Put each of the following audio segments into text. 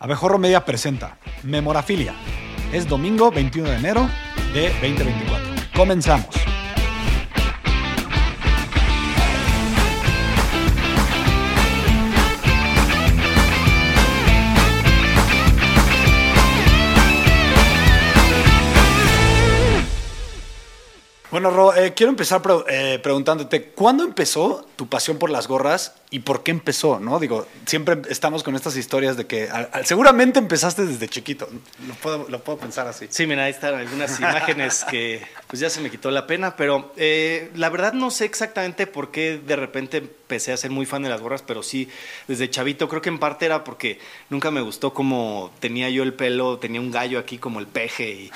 Abejorro Media presenta Memorafilia. Es domingo 21 de enero de 2024. Comenzamos. Bueno, Ro, eh, quiero empezar eh, preguntándote, ¿cuándo empezó tu pasión por las gorras y por qué empezó? ¿no? Digo, siempre estamos con estas historias de que al- al- seguramente empezaste desde chiquito. Lo puedo, lo puedo pensar así. Sí, mira, ahí están algunas imágenes que pues ya se me quitó la pena, pero eh, la verdad no sé exactamente por qué de repente empecé a ser muy fan de las gorras, pero sí, desde chavito creo que en parte era porque nunca me gustó como tenía yo el pelo, tenía un gallo aquí como el peje y,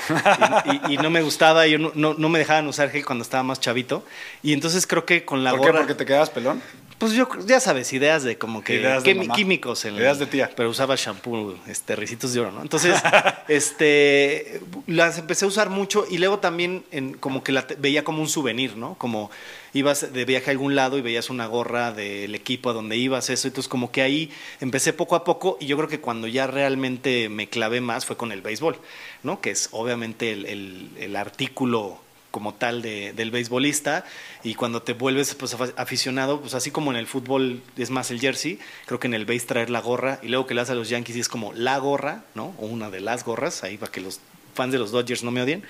y- y- y no me gustaba, yo no, no- no me dejaban usar gel cuando estaba más chavito y entonces creo que con la ¿Por qué? ¿Porque te quedabas pelón? Pues yo, ya sabes, ideas de como que Ideas de químicos. En Ideas de tía. Pero usaba shampoo, este, ricitos de oro, ¿no? Entonces, este, las empecé a usar mucho y luego también en, como que la veía como un souvenir, ¿no? Como ibas de viaje a algún lado y veías una gorra del equipo a donde ibas, eso. Entonces, como que ahí empecé poco a poco y yo creo que cuando ya realmente me clavé más fue con el béisbol, ¿no? Que es obviamente el, el- el artículo como tal de- del beisbolista y cuando te vuelves pues, aficionado, pues así como en el fútbol es más el jersey, creo que en el base traer la gorra y luego que le das a los Yankees es como la gorra, ¿no? O una de las gorras, ahí para que los fans de los Dodgers no me odien.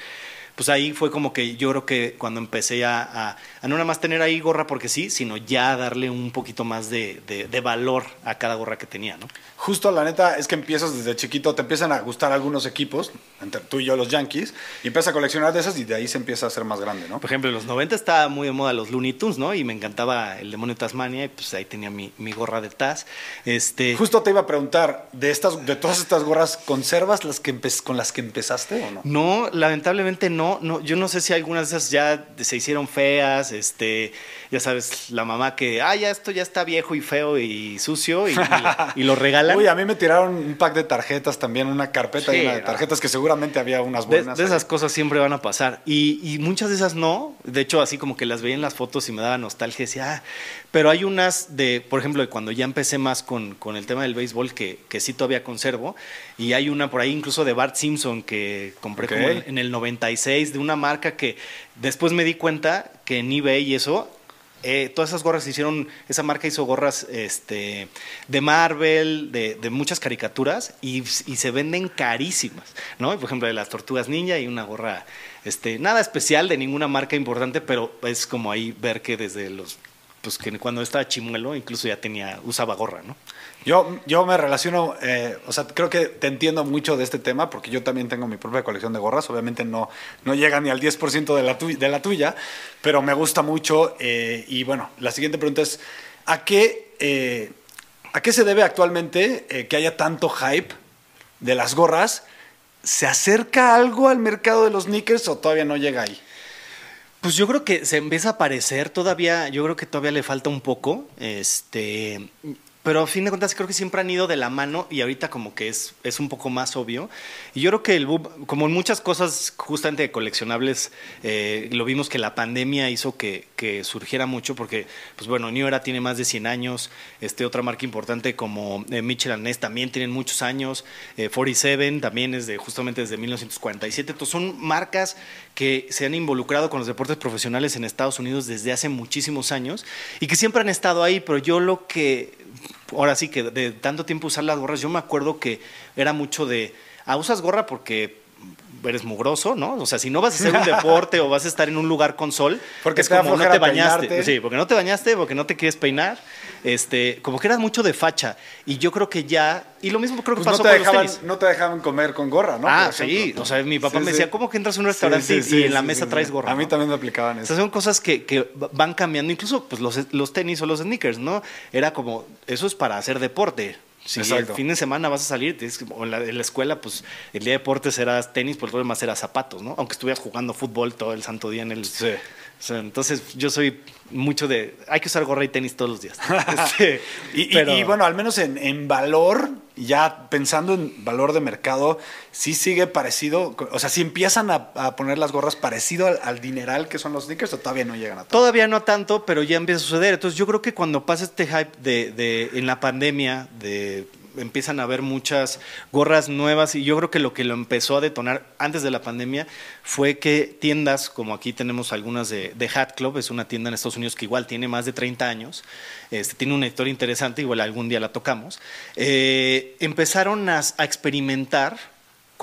Pues ahí fue como que yo creo que cuando empecé a, a- a no nada más tener ahí gorra porque sí, sino ya darle un poquito más de, de- de valor a cada gorra que tenía, ¿no? Justo la neta es que empiezas desde chiquito, te empiezan a gustar algunos equipos, entre tú y yo los Yankees, y empiezas a coleccionar de esas y de ahí se empieza a hacer más grande, ¿no? Por ejemplo, en los 90 estaba muy de moda los Looney Tunes, ¿no? Y me encantaba el demonio de Tasmania y pues ahí tenía mi, mi gorra de Taz. Este, Justo te iba a preguntar, de estas, de todas estas gorras, ¿conservas las que con las que empezaste o no? No, lamentablemente no, no. Yo no sé si algunas de esas ya se hicieron feas, este, ya sabes, la mamá que, ah, ya esto ya está viejo y feo y sucio y, y- y lo regalan. Uy, a mí me tiraron un pack de tarjetas también, una carpeta Sí, llena de no. tarjetas que seguramente había unas buenas. de esas cosas siempre van a pasar. Y, y muchas de esas no. De hecho, así como que las veía en las fotos y me daba nostalgia. Decía, ah, pero hay unas de, por ejemplo, de cuando ya empecé más con, con el tema del béisbol que, que sí todavía conservo. Y hay una por ahí incluso de Bart Simpson que compré Ok. como en, en el 96 de una marca que después me di cuenta que en eBay y eso eh, todas esas gorras se hicieron, esa marca hizo gorras este, de Marvel, de, de muchas caricaturas y, y se venden carísimas, ¿no? Por ejemplo, de las tortugas ninja y una gorra, este, nada especial de ninguna marca importante, pero es como ahí ver que desde los, pues que cuando estaba chimuelo incluso ya tenía, usaba gorra, ¿no? Yo, yo me relaciono, eh, o sea, creo que te entiendo mucho de este tema porque yo también tengo mi propia colección de gorras. Obviamente no, no llega ni al 10% de la, de la tuya, pero me gusta mucho. eh, y bueno, la siguiente pregunta es, ¿a qué, eh, ¿a qué se debe actualmente que haya tanto hype de las gorras? ¿Se acerca algo al mercado de los sneakers o todavía no llega ahí? Pues yo creo que se empieza a parecer todavía, yo creo que todavía le falta un poco, este, pero a fin de cuentas creo que siempre han ido de la mano y ahorita como que es, es un poco más obvio. Y yo creo que el boom, como en muchas cosas justamente de coleccionables, eh, lo vimos que la pandemia hizo que, que surgiera mucho porque, pues bueno, New tiene más de 100 años, este, otra marca importante como eh, Mitchell Ness también tienen muchos años, eh, 47 también es de justamente desde 1947, entonces son marcas que se han involucrado con los deportes profesionales en Estados Unidos desde hace muchísimos años y que siempre han estado ahí, pero yo lo que, ahora sí que de tanto tiempo usar las gorras, yo me acuerdo que era mucho de, ah, usas gorra porque eres mugroso, ¿no? O sea, si no vas a hacer un deporte o vas a estar en un lugar con sol, Porque es como no te bañaste, peinarte. sí, porque no te bañaste, porque no te quieres peinar, este, como que eras mucho de facha y yo creo que ya y lo mismo creo que Pues no pasó te, con dejaban, los tenis. no te dejaban comer con gorra, ¿no? ah, sí, o sea, mi papá Sí, me sí. decía, ¿cómo que entras a un restaurante sí, y- en la mesa traes gorra? A mí no? también me aplicaban O eso. sea, son cosas que, que van cambiando, incluso pues los, los tenis o los sneakers, ¿no? Era como, eso es para hacer deporte. Si Exacto. el fin de semana vas a salir, tienes o en la, en la escuela, pues el día de deportes era tenis, pues lo demás era zapatos, ¿no? Aunque estuvieras jugando fútbol todo el santo día en el... Sí. O sea, entonces yo soy mucho de, hay que usar gorra y tenis todos los días. Este, Y, y- pero- y, bueno, al menos en, en valor, ya pensando en valor de mercado, sí sigue parecido, o sea, si empiezan a, a poner las gorras parecido al, al dineral que son los sneakers o todavía no llegan a todo. Todavía no tanto, pero ya empieza a suceder. Entonces yo creo que cuando pasa este hype de, de- en la pandemia de empiezan a haber muchas gorras nuevas y yo creo que lo que lo empezó a detonar antes de la pandemia fue que tiendas, como aquí tenemos algunas de, Hat Club, es una tienda en Estados Unidos que igual tiene más de 30 años, este, tiene una historia interesante, igual algún día la tocamos, eh, empezaron a experimentar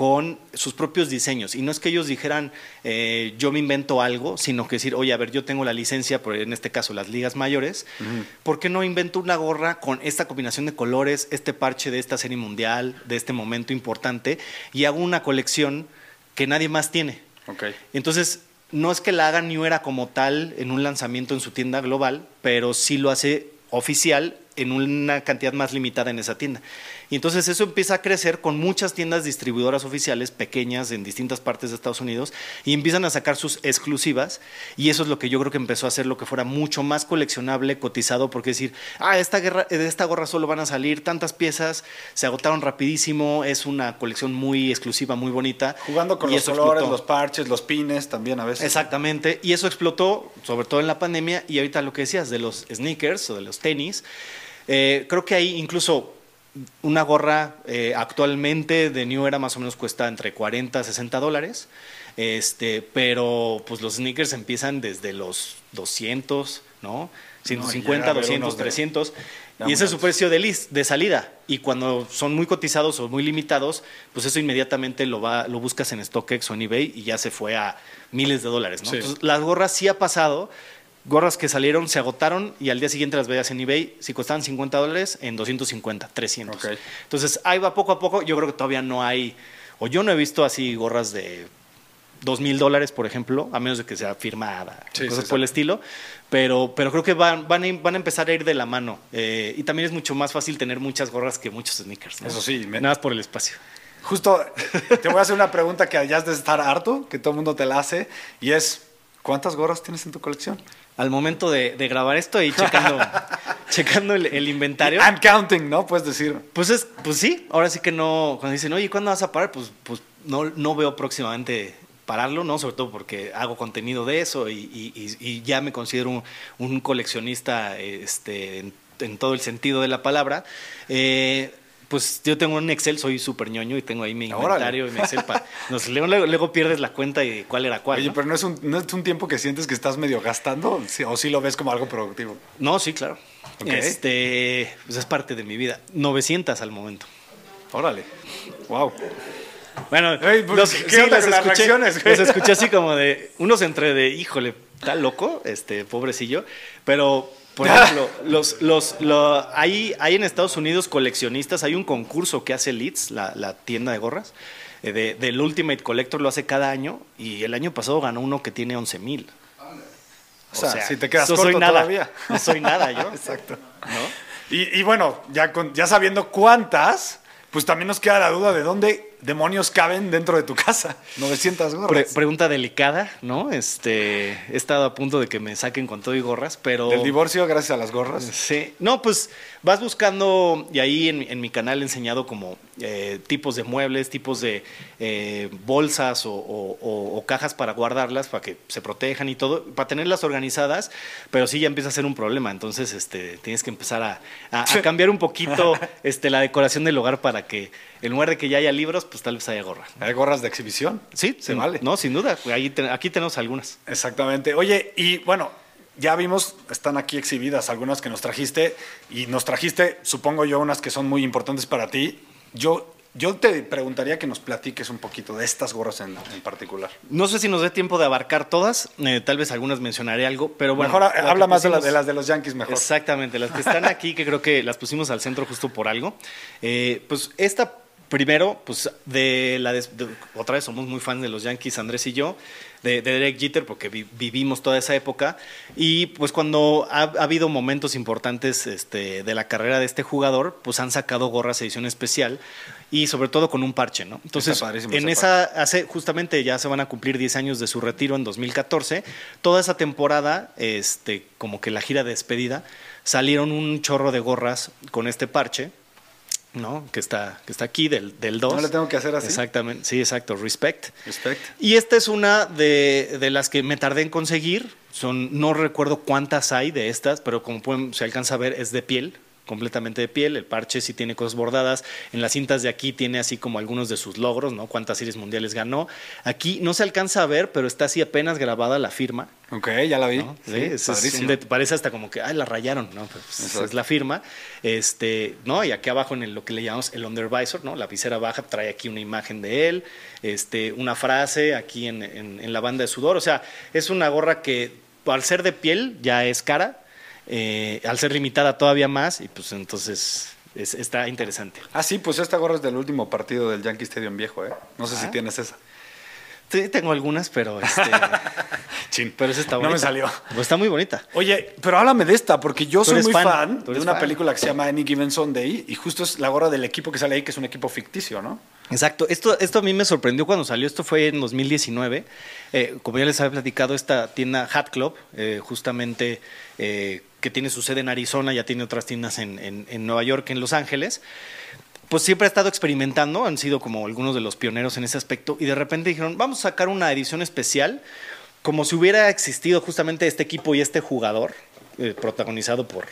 con sus propios diseños. Y no es que ellos dijeran, eh, yo me invento algo, sino que decir, oye, a ver, yo tengo la licencia, por, en este caso las ligas mayores, ¿por qué no invento una gorra con esta combinación de colores, este parche de esta serie mundial, de este momento importante, y hago una colección que nadie más tiene? Okay. Entonces, no es que la haga New Era como tal en un lanzamiento en su tienda global, pero sí lo hace oficial en una cantidad más limitada en esa tienda. Y entonces eso empieza a crecer con muchas tiendas distribuidoras oficiales pequeñas en distintas partes de Estados Unidos y empiezan a sacar sus exclusivas y eso es lo que yo creo que empezó a hacer lo que fuera mucho más coleccionable, cotizado, porque decir, ah, esta, guerra, de esta gorra solo van a salir tantas piezas, se agotaron rapidísimo, es una colección muy exclusiva, muy bonita. Jugando con los colores, los parches, los pines también a veces. Exactamente, y eso explotó, sobre todo en la pandemia, y ahorita lo que decías de los sneakers o de los tenis, eh, creo que ahí incluso una gorra eh, actualmente de New Era más o menos cuesta entre 40 a 60 dólares. Este, pero pues los sneakers empiezan desde los 200, ¿no? 150, 200, 300. y ese es su precio de, de salida. Y cuando son muy cotizados o muy limitados, pues eso inmediatamente lo, va, lo buscas en StockX o en eBay y ya se fue a miles de dólares. ¿no? Entonces, las gorras sí ha pasado gorras que salieron, se agotaron y al día siguiente las veías en eBay. Si costaban 50 dólares, en 250, 300. Entonces ahí va poco a poco. Yo creo que todavía no hay, o yo no he visto así gorras de 2 mil dólares, por ejemplo, a menos de que sea firmada, cosas por el estilo. Pero, pero creo que van, van, a, van a empezar a ir de la mano. Eh, y también es mucho más fácil tener muchas gorras que muchos sneakers. Eso sí. Nada más por el espacio. Justo, te voy a hacer una pregunta que hayas de estar harto, que todo el mundo te la hace, y es, ¿cuántas gorras tienes en tu colección? Al momento de, grabar esto y checando, checando el, inventario. I'm counting, ¿no? Puedes decir. Pues es, pues sí, ahora sí que no, cuando dicen, oye, ¿cuándo vas a parar? Pues, pues no, no veo próximamente pararlo, ¿no? Sobre todo porque hago contenido de eso y, ya me considero un, coleccionista este, en, en, todo el sentido de la palabra. Eh, pues yo tengo un Excel, soy súper ñoño y tengo ahí mi inventario y mi Excel para... luego, pierdes la cuenta y cuál era cuál. Oye, pero ¿no es, un, ¿no es un tiempo que sientes que estás medio gastando? ¿O sí lo ves como algo productivo? No, sí, claro. Este, pues es parte de mi vida. 900 al momento. Órale. Wow. Bueno, pues, los, ¿qué sí, las escuché, los escuché así como de... Unos entre de, híjole, está loco, este, pobrecillo. Pero por ejemplo, los, los, hay, hay en Estados Unidos coleccionistas, hay un concurso que hace Leeds, la, tienda de gorras, eh, del Ultimate Collector, lo hace cada año y el año pasado ganó uno que tiene 11 mil. O, sea, si te quedas corto soy nada, todavía. No soy nada yo. Exacto. Y, y, bueno, ya, con, ya sabiendo cuántas, pues también nos queda la duda de dónde demonios caben dentro de tu casa? 900 gorras. pregunta delicada, ¿no? Este, he estado a punto de que me saquen con todo y gorras, pero... ¿El divorcio gracias a las gorras? Sí. No, pues vas buscando, y ahí en, mi canal he enseñado como eh, tipos de muebles, tipos de eh, bolsas o, cajas para guardarlas, para que se protejan y todo, para tenerlas organizadas, pero sí ya empieza a ser un problema, entonces este, tienes que empezar a, a cambiar un poquito este, la decoración del hogar para que en lugar de que ya haya libros, pues tal vez haya gorra. ¿Hay gorras de exhibición? Sí, se vale. No, sin duda. aquí tenemos algunas. Exactamente. Oye, y bueno, ya vimos, están aquí exhibidas algunas que nos trajiste y nos trajiste, supongo yo, unas que son muy importantes para ti. Yo yo te preguntaría que nos platiques un poquito de estas gorras en, particular. No sé si nos dé tiempo de abarcar todas, eh, tal vez algunas mencionaré algo, pero bueno. Mejor habla más de, las de los Yankees, mejor. Exactamente, las que están aquí, que creo que las pusimos al centro justo por algo. Eh, pues esta Primero, pues de la otra vez somos muy fans de los Yankees, Andrés y yo, de, Derek Jeter, porque vivimos toda esa época. Y pues cuando ha, habido momentos importantes este, de la carrera de este jugador, pues han sacado gorras edición especial y sobre todo con un parche, ¿no? Entonces, en esa, hace justamente ya se van a cumplir 10 años de su retiro en 2014. Toda esa temporada, este, como que la gira de despedida, salieron un chorro de gorras con este parche ¿no? Que está, que está aquí, del, del 2. No le tengo que hacer así. Exactamente, sí, exacto, Respect. Respect. Y esta es una de, de, las que me tardé en conseguir. Son, no recuerdo cuántas hay de estas, pero como pueden, se alcanza a ver, es de piel completamente de piel, el parche sí tiene cosas bordadas, en las cintas de aquí tiene así como algunos de sus logros, ¿no? Cuántas series mundiales ganó. Aquí no se alcanza a ver, pero está así apenas grabada la firma. Ok, ya la vi. ¿no? Sí, es- parece hasta como que, ay, la rayaron, ¿no? Pues, es la firma. Este, ¿no? Y aquí abajo en el- lo que le llamamos el undervisor, ¿no? La visera baja trae aquí una imagen de él, este, una frase aquí en, en- en la banda de sudor. O sea, es una gorra que al ser de piel ya es cara, eh, al ser limitada todavía más, y pues entonces es- está interesante. Ah, sí, pues esta gorra es del último partido del Yankee Stadium viejo, ¿eh? No sé si Ah. tienes esa. Sí, tengo algunas, pero este, Chin. pero esa está No bonita. me salió. Pues está muy bonita. Oye, pero háblame de esta, porque yo soy muy fan, de una fan. película que se llama Any Given Sunday y justo es la gorra del equipo que sale ahí, que es un equipo ficticio, ¿no? Exacto, esto, esto a mí me sorprendió cuando salió, esto fue en 2019, Eh, como ya les había platicado, esta tienda Hat Club, eh, justamente eh, que tiene su sede en Arizona, ya tiene otras tiendas en, en- Nueva York, en Los Ángeles, pues siempre ha estado experimentando, han sido como algunos de los pioneros en ese aspecto, y de repente dijeron, vamos a sacar una edición especial, como si hubiera existido justamente este equipo y este jugador, eh, protagonizado por,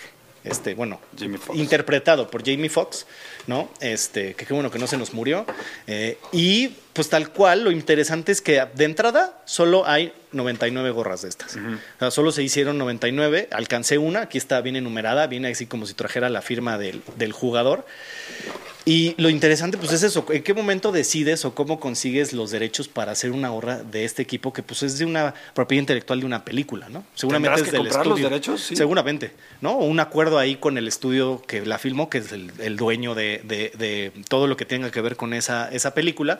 este, bueno, interpretado por Jamie Foxx, ¿no? Este, que qué bueno que no se nos murió. Eh, y pues tal cual, lo interesante es que de entrada solo hay 99 gorras de estas. O sea, solo se hicieron 99, alcancé una, aquí está bien enumerada, viene así como si trajera la firma del, del jugador. Y lo interesante, pues es eso, ¿en qué momento decides o cómo consigues los derechos para hacer una gorra de este equipo que pues es de una propiedad intelectual de una película, ¿no? Seguramente ¿Tendrás es que del comprar los estudio. derechos? Sí. Seguramente, ¿no? O un acuerdo ahí con el estudio que la filmó, que es el, el dueño de, de- de todo lo que tenga que ver con esa, esa película.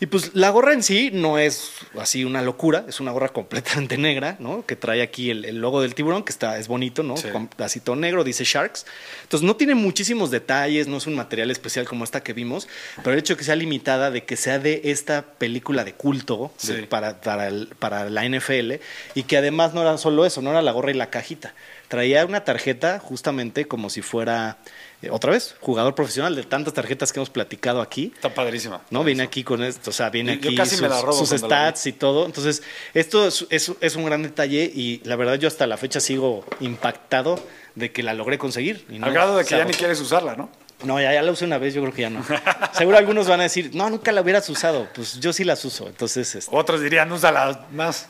Y pues la gorra en sí no es así una locura, es una gorra completamente negra, ¿no? Que trae aquí el, el logo del tiburón, que está, es bonito, ¿no? Sí. Con así todo negro, dice Sharks. Entonces no tiene muchísimos detalles, no es un material especial como esta que vimos, pero el hecho de que sea limitada, de que sea de esta película de culto de- para, para, el- para la NFL, y que además no era solo eso, no era la gorra y la cajita. Traía una tarjeta justamente como si fuera, eh, otra vez, jugador profesional de tantas tarjetas que hemos platicado aquí. Está padrísima. ¿no? Viene aquí con esto, o sea, viene Yo- yo aquí casi sus, me la robo sus la stats y todo. Entonces, esto es, es- es un gran detalle y la verdad yo hasta la fecha sigo impactado de que la logré conseguir. y no Al grado de que ya ni quieres usarla, ¿no? No, ya, ya la usé una vez, yo creo que ya no. Seguro algunos van a decir, no, nunca la hubieras usado. Pues yo sí las uso. Entonces, este, Otros dirían, úsala más.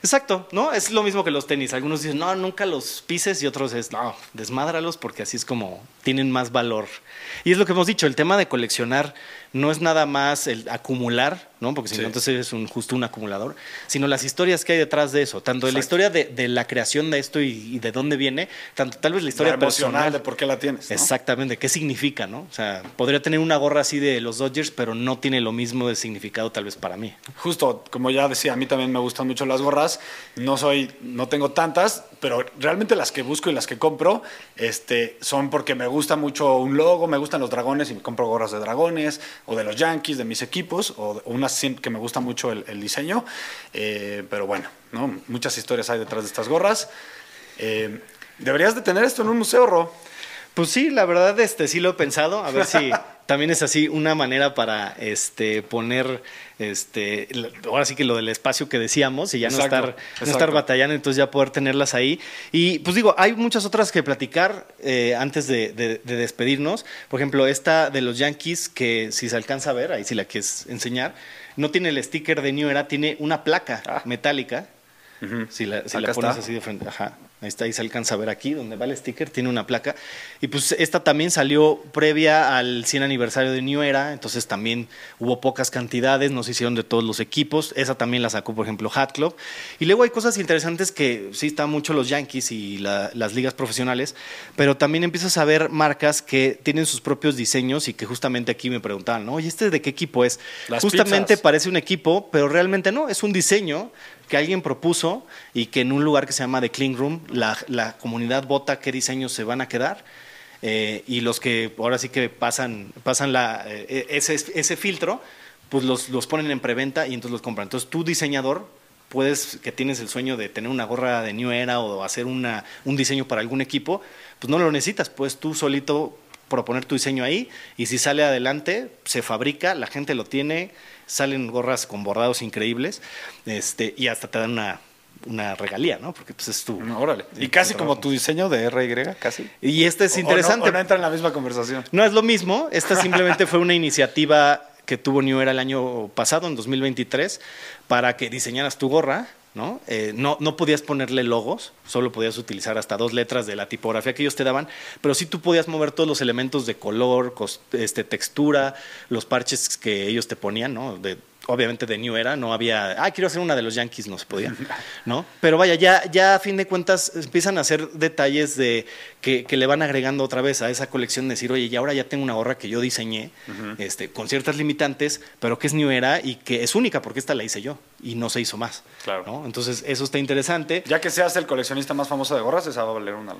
Exacto, ¿no? Es lo mismo que los tenis. Algunos dicen, no, nunca los pises y otros es, no, desmádralos porque así es como tienen más valor. Y es lo que hemos dicho, el tema de coleccionar no es nada más el acumular, ¿no? Porque si Sí. no, entonces eres un, justo un acumulador, sino las historias que hay detrás de eso, tanto de la Exacto. historia de, de la creación de esto y, y de dónde viene, tanto tal vez la historia La emocional personal. de por qué la tienes. ¿no? Exactamente, ¿qué significa, no? O sea, podría tener una gorra así de los Dodgers, pero no tiene lo mismo de significado tal vez para mí. Justo, como ya decía, a mí también me gustan mucho las gorras. No soy, no tengo tantas, pero realmente las que busco y las que compro, este, son porque me gusta mucho un logo, me gustan los dragones y me compro gorras de dragones o de los Yankees, de mis equipos, o de- que me gusta mucho el, el diseño. Eh, pero bueno, ¿no? muchas historias hay detrás de estas gorras. Eh, deberías de tener esto en un museo, Ro. Pues sí, la verdad, este, sí lo he pensado. A ver si también es así una manera para este, poner, este, ahora sí que lo del espacio que decíamos y ya no Exacto, estar, no estar batallando, entonces ya poder tenerlas ahí. Y pues digo, hay muchas otras que platicar eh, antes de, de- de despedirnos. Por ejemplo, esta de los Yankees, que si se alcanza a ver, ahí si la quieres enseñar, no tiene el sticker de New Era, tiene una placa Ah. metálica. Si la, si la pones está. así de frente, ajá. Ahí está, ahí se alcanza a ver aquí, donde va el sticker, tiene una placa. Y pues esta también salió previa al 100 aniversario de New Era, entonces también hubo pocas cantidades, no se hicieron de todos los equipos. Esa también la sacó, por ejemplo, Hat Club. Y luego hay cosas interesantes que sí están mucho los Yankees y la- las ligas profesionales, pero también empiezas a ver marcas que tienen sus propios diseños y que justamente aquí me preguntaban, ¿no? Oye, ¿este de qué equipo es? Las justamente pizzas. parece un equipo, pero realmente no, es un diseño que alguien propuso y que en un lugar que se llama The Clean Room, la, la comunidad vota qué diseños se van a quedar. eh, y los que ahora sí que pasan, pasan la, eh, ese, ese filtro, pues los, los ponen en preventa y entonces los compran. Entonces tú, diseñador, puedes, que tienes el sueño de tener una gorra de New Era o hacer una, un diseño para algún equipo, pues no lo necesitas, puedes tú solito proponer tu diseño ahí y si sale adelante, se fabrica, la gente lo tiene, salen gorras con bordados increíbles este, y hasta te dan una, una regalía, ¿no? Porque pues es tu... No, órale. Y casi como tu diseño de RY, casi. Y este es o no- interesante. o no entra en la misma conversación. No es lo mismo, esta simplemente fue una iniciativa que tuvo New Era el año pasado, en 2023, para que diseñaras tu gorra, ¿no? Eh, no, no podías ponerle logos, solo podías utilizar hasta dos letras de la tipografía que ellos te daban, pero sí tú podías mover todos los elementos de color, este, textura, los parches que ellos te ponían, ¿no? De, obviamente de New Era, no había, ah, quiero hacer una de los Yankees, no se podía, ¿no? Pero vaya, ya, ya a fin de cuentas empiezan a hacer detalles de que, que le van agregando otra vez a esa colección, decir, oye, y ahora ya tengo una gorra que yo diseñé, este, con ciertas limitantes, pero que es New Era y que es única porque esta la hice yo y no se hizo más. Claro. ¿no? Entonces, eso está interesante. Ya que seas el coleccionista más famoso de gorras, esa va a valer una.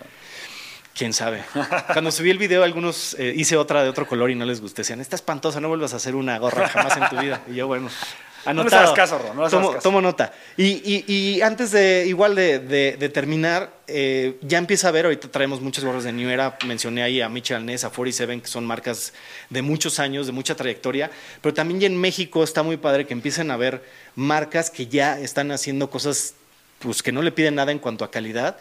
Quién sabe. Cuando subí el video, algunos eh, hice otra de otro color y no les gusté. Decían, está espantosa, no vuelvas a hacer una gorra jamás en tu vida. Y yo, bueno, No les anotado. caso, Ro, no les tomo, caso. tomo nota. Y, y- y antes de, igual de, de- de terminar, eh, ya empieza a ver, ahorita traemos muchas gorras de New Era, mencioné ahí a Mitchell Ness, a 47, que son marcas de muchos años, de mucha trayectoria, pero también ya en México está muy padre que empiecen a ver marcas que ya están haciendo cosas pues que no le piden nada en cuanto a calidad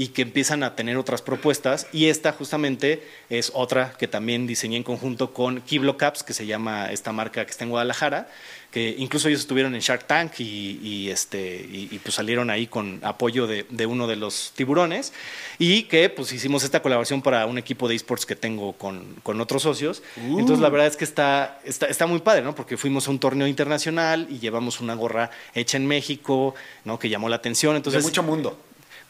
y que empiezan a tener otras propuestas. Y esta justamente es otra que también diseñé en conjunto con Kiblo Caps, que se llama esta marca que está en Guadalajara, que incluso ellos estuvieron en Shark Tank y, y, este, y, y, pues salieron ahí con apoyo de, de uno de los tiburones y que pues hicimos esta colaboración para un equipo de esports que tengo con, con otros socios. Entonces la verdad es que está, está, está muy padre, ¿no? Porque fuimos a un torneo internacional y llevamos una gorra hecha en México, ¿no? Que llamó la atención. Entonces, de mucho mundo.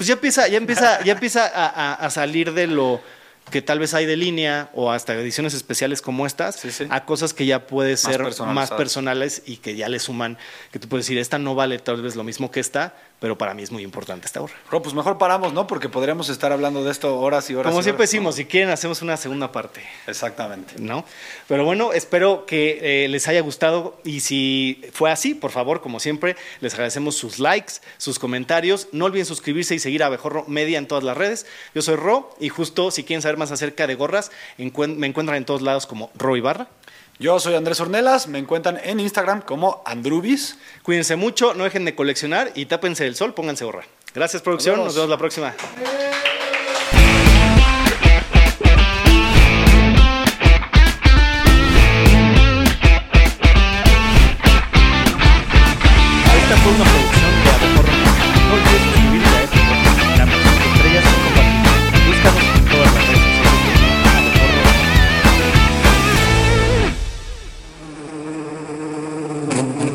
Pues ya empieza, ya empieza, ya empieza a, a- a salir de lo que tal vez hay de línea o hasta ediciones especiales como estas, Sí, sí. a cosas que ya puede ser más personales y que ya le suman, que tú puedes decir, esta no vale tal vez lo mismo que esta, pero para mí es muy importante esta gorra. Ro, pues mejor paramos, ¿no? Porque podríamos estar hablando de esto horas y horas. Como y siempre horas, decimos, si quieren hacemos una segunda parte. Exactamente. ¿no? Pero bueno, espero que eh, les haya gustado y si fue así, por favor, como siempre, les agradecemos sus likes, sus comentarios. No olviden suscribirse y seguir a Abejorro Media en todas las redes. Yo soy Ro y justo si quieren saber más acerca de gorras, me encuentran en todos lados como Ro Ibarra. Yo soy Andrés Ornelas, me encuentran en Instagram como Andrubis. Cuídense mucho, no dejen de coleccionar y tápense del sol, pónganse gorra. Gracias, producción. Nos Nos vemos. vemos la próxima.